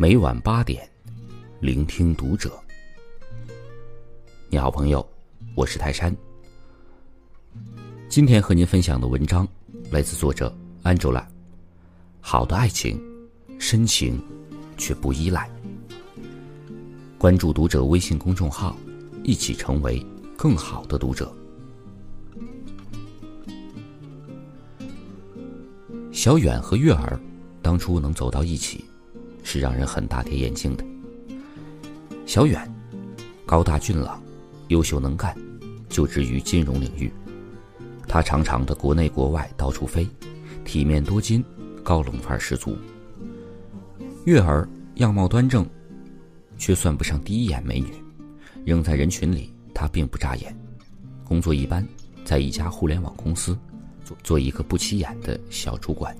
每晚八点，聆听读者。你好，朋友，我是泰山。今天和您分享的文章来自作者 Angela。好的爱情，深情却不依赖。关注读者微信公众号，一起成为更好的读者。小远和月儿当初能走到一起，是让人很大跌眼镜的。小远高大俊朗，优秀能干，就职于金融领域。他常常的国内国外到处飞，体面多金，高冷范儿十足。月儿样貌端正，却算不上第一眼美女，扔在人群里她并不扎眼。工作一般，在一家互联网公司做。做一个不起眼的小主管。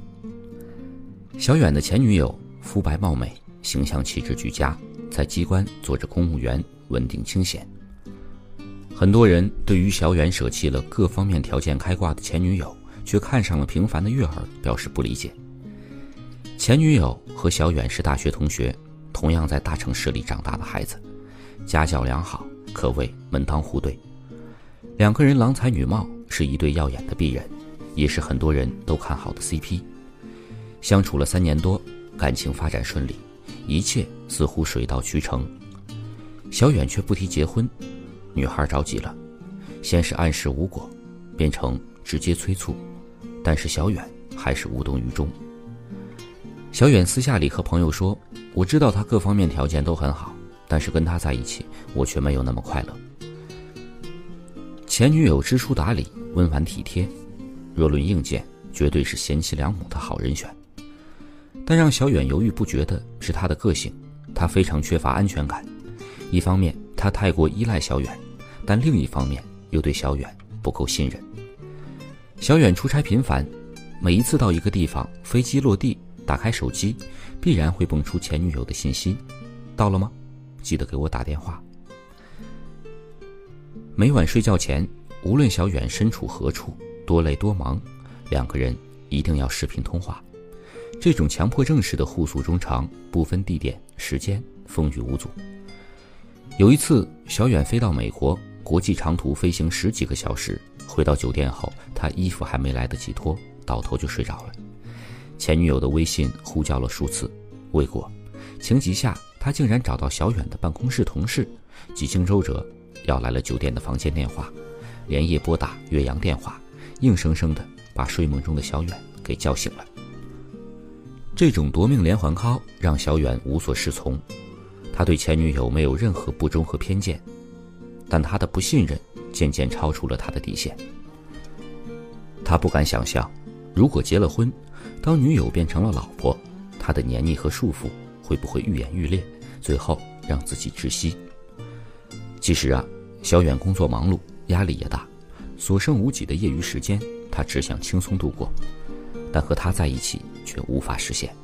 小远的前女友肤白貌美，形象气质俱佳，在机关做着公务员，稳定清闲。很多人对于小远舍弃了各方面条件开挂的前女友，却看上了平凡的月儿，表示不理解。前女友和小远是大学同学，同样在大城市里长大的孩子，家教良好，可谓门当户对。两个人郎才女貌，是一对耀眼的璧人。也是很多人都看好的 CP，相处了三年多，感情发展顺利，一切似乎水到渠成。小远却不提结婚，女孩着急了，先是暗示无果，变成直接催促，但是小远还是无动于衷。小远私下里和朋友说：“我知道他各方面条件都很好，但是跟他在一起，我却没有那么快乐。”前女友知书达理，温婉体贴。若论硬件，绝对是贤妻良母的好人选。但让小远犹豫不决的是他的个性，他非常缺乏安全感。一方面，他太过依赖小远，但另一方面又对小远不够信任。小远出差频繁，每一次到一个地方，飞机落地，打开手机，必然会蹦出前女友的信息：“到了吗？记得给我打电话。”每晚睡觉前，无论小远身处何处。多累多忙，两个人一定要视频通话。这种强迫症式的互诉衷肠，不分地点、时间，风雨无阻。有一次，小远飞到美国，国际长途飞行十几个小时，回到酒店后，他衣服还没来得及脱，倒头就睡着了。前女友的微信呼叫了数次，未果。情急下，他竟然找到小远的办公室同事，几经周折，要来了酒店的房间电话，连夜拨打岳阳电话。硬生生的把睡梦中的小远给叫醒了。这种夺命连环 call 让小远无所适从，他对前女友没有任何不忠和偏见，但他的不信任渐渐超出了他的底线。他不敢想象，如果结了婚，当女友变成了老婆，他的黏腻和束缚会不会愈演愈烈，最后让自己窒息。其实啊，小远工作忙碌，压力也大。所剩无几的业余时间，他只想轻松度过，但和他在一起却无法实现。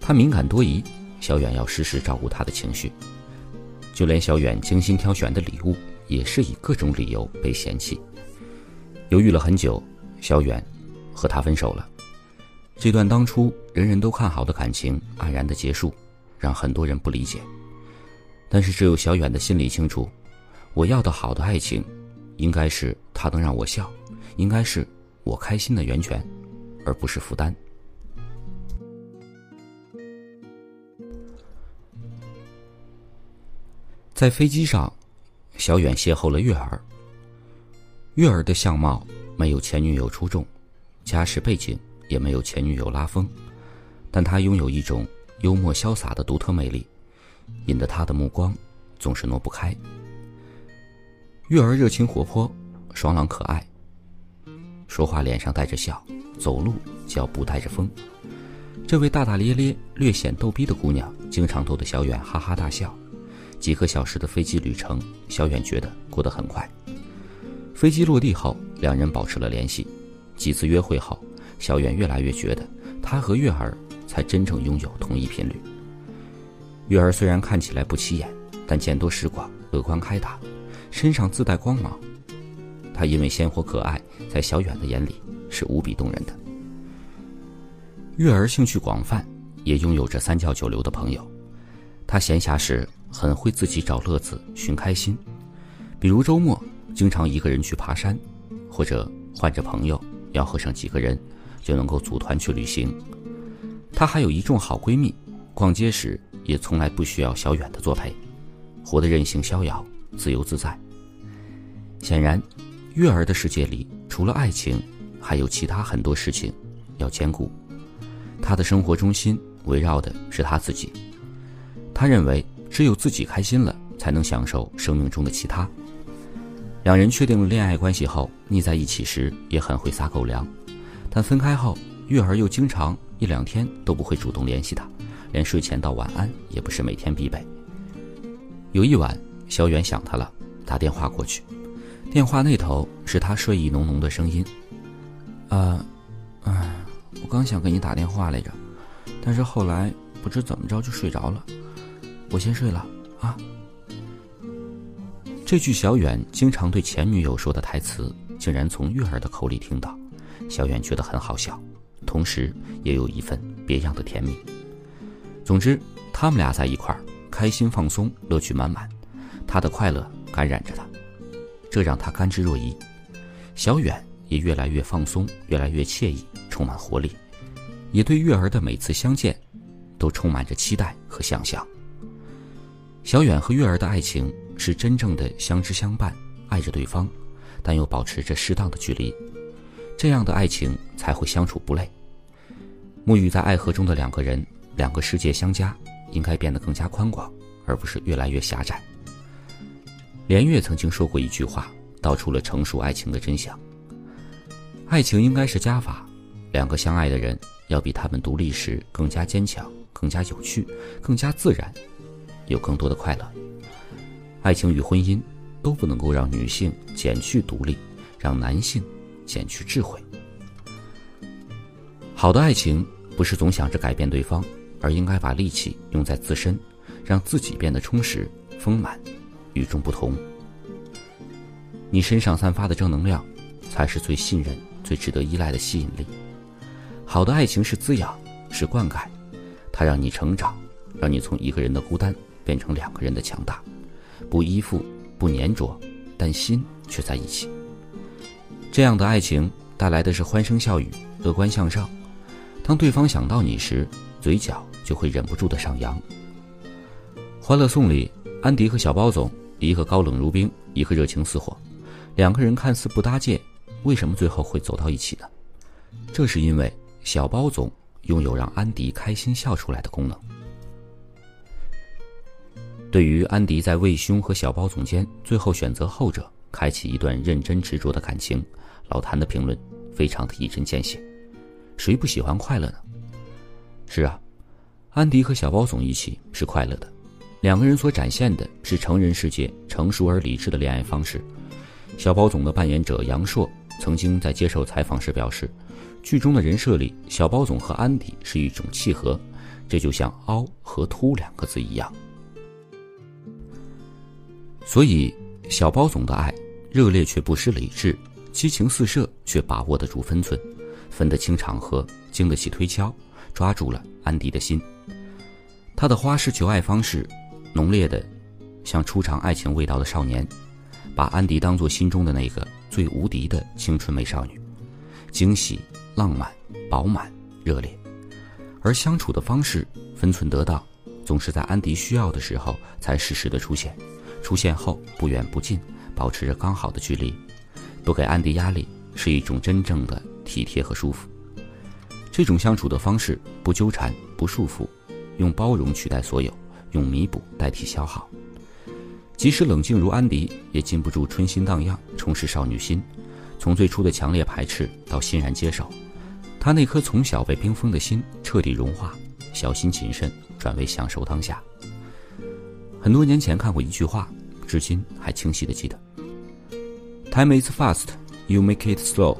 他敏感多疑，小远要时时照顾他的情绪，就连小远精心挑选的礼物，也是以各种理由被嫌弃。犹豫了很久，小远和他分手了。这段当初人人都看好的感情，黯然的结束，让很多人不理解。但是只有小远的心里清楚，我要的好的爱情。应该是他能让我笑，应该是我开心的源泉，而不是负担。在飞机上，小远邂逅了月儿。月儿的相貌没有前女友出众，家世背景也没有前女友拉风，但她拥有一种幽默潇洒的独特魅力，引得他的目光总是挪不开。月儿热情活泼，爽朗可爱。说话脸上带着笑，走路脚步带着风。这位大大咧咧、略显逗逼的姑娘，经常逗得小远哈哈大笑。几个小时的飞机旅程，小远觉得过得很快。飞机落地后，两人保持了联系。几次约会后，小远越来越觉得他和月儿才真正拥有同一频率。月儿虽然看起来不起眼，但见多识广，乐观开朗。身上自带光芒，她因为鲜活可爱，在小远的眼里是无比动人的。月儿兴趣广泛，也拥有着三教九流的朋友。她闲暇时很会自己找乐子、寻开心，比如周末经常一个人去爬山，或者换着朋友吆喝上几个人，就能够组团去旅行。她还有一众好闺蜜，逛街时也从来不需要小远的作陪，活得任性逍遥、自由自在。显然，月儿的世界里除了爱情，还有其他很多事情要兼顾。她的生活中心围绕的是她自己。她认为，只有自己开心了，才能享受生命中的其他。两人确定了恋爱关系后，腻在一起时也很会撒狗粮，但分开后，月儿又经常。一两天都不会主动联系他，连睡前道晚安也不是每天必备。有一晚，小远想他了，打电话过去，电话那头是他睡意浓浓的声音：“啊，啊，我刚想给你打电话来着，但是后来不知怎么着就睡着了，我先睡了啊。”这句小远经常对前女友说的台词，竟然从月儿的口里听到，小远觉得很好笑。同时，也有一份别样的甜蜜。总之，他们俩在一块儿，开心放松，乐趣满满。他的快乐感染着他，这让他甘之若饴。小远也越来越放松，越来越惬意，充满活力，也对月儿的每次相见，都充满着期待和想象。小远和月儿的爱情是真正的相知相伴，爱着对方，但又保持着适当的距离，这样的爱情才会相处不累。沐浴在爱河中的两个人，两个世界相加，应该变得更加宽广，而不是越来越狭窄。连月曾经说过一句话，道出了成熟爱情的真相：爱情应该是加法，两个相爱的人要比他们独立时更加坚强、更加有趣、更加自然，有更多的快乐。爱情与婚姻都不能够让女性减去独立，让男性减去智慧。好的爱情。不是总想着改变对方，而应该把力气用在自身，让自己变得充实、丰满、与众不同。你身上散发的正能量，才是最信任、最值得依赖的吸引力。好的爱情是滋养，是灌溉，它让你成长，让你从一个人的孤单变成两个人的强大。不依附，不粘着，但心却在一起。这样的爱情带来的是欢声笑语、乐观向上。当对方想到你时，嘴角就会忍不住的上扬。《欢乐颂》里，安迪和小包总，一个高冷如冰，一个热情似火，两个人看似不搭界，为什么最后会走到一起呢？这是因为小包总拥有让安迪开心笑出来的功能。对于安迪在魏兄和小包总监最后选择后者，开启一段认真执着的感情，老谭的评论非常的一针见血。谁不喜欢快乐呢？是啊，安迪和小包总一起是快乐的，两个人所展现的是成人世界成熟而理智的恋爱方式。小包总的扮演者杨烁曾经在接受采访时表示，剧中的人设里，小包总和安迪是一种契合，这就像“凹”和“凸”两个字一样。所以，小包总的爱热烈却不失理智，激情四射却把握得住分寸。分得清场合，经得起推敲，抓住了安迪的心。他的花式求爱方式，浓烈的，像初尝爱情味道的少年，把安迪当作心中的那个最无敌的青春美少女，惊喜、浪漫、饱满、热烈。而相处的方式分寸得当，总是在安迪需要的时候才适时的出现，出现后不远不近，保持着刚好的距离，不给安迪压力，是一种真正的。体贴和舒服，这种相处的方式不纠缠不束缚，用包容取代所有，用弥补代替消耗。即使冷静如安迪，也禁不住春心荡漾，充实少女心。从最初的强烈排斥到欣然接受，他那颗从小被冰封的心彻底融化，小心谨慎转为享受当下。很多年前看过一句话，至今还清晰的记得：“Time is fast, you make it slow。”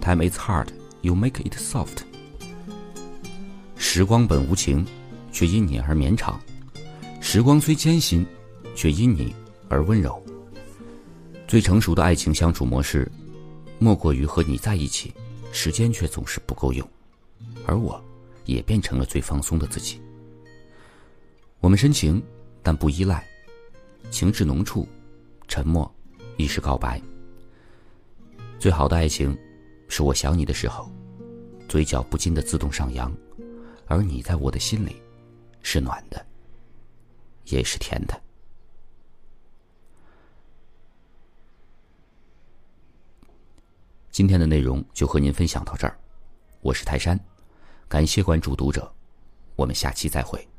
Time is hard, you make it soft. 时光本无情，却因你而绵长；时光虽艰辛，却因你而温柔。最成熟的爱情相处模式，莫过于和你在一起，时间却总是不够用，而我，也变成了最放松的自己。我们深情，但不依赖，情至浓处，沉默亦是告白。最好的爱情，是我想你的时候，嘴角不禁的自动上扬，而你在我的心里，是暖的，也是甜的。今天的内容就和您分享到这儿，我是泰山，感谢关注读者，我们下期再会。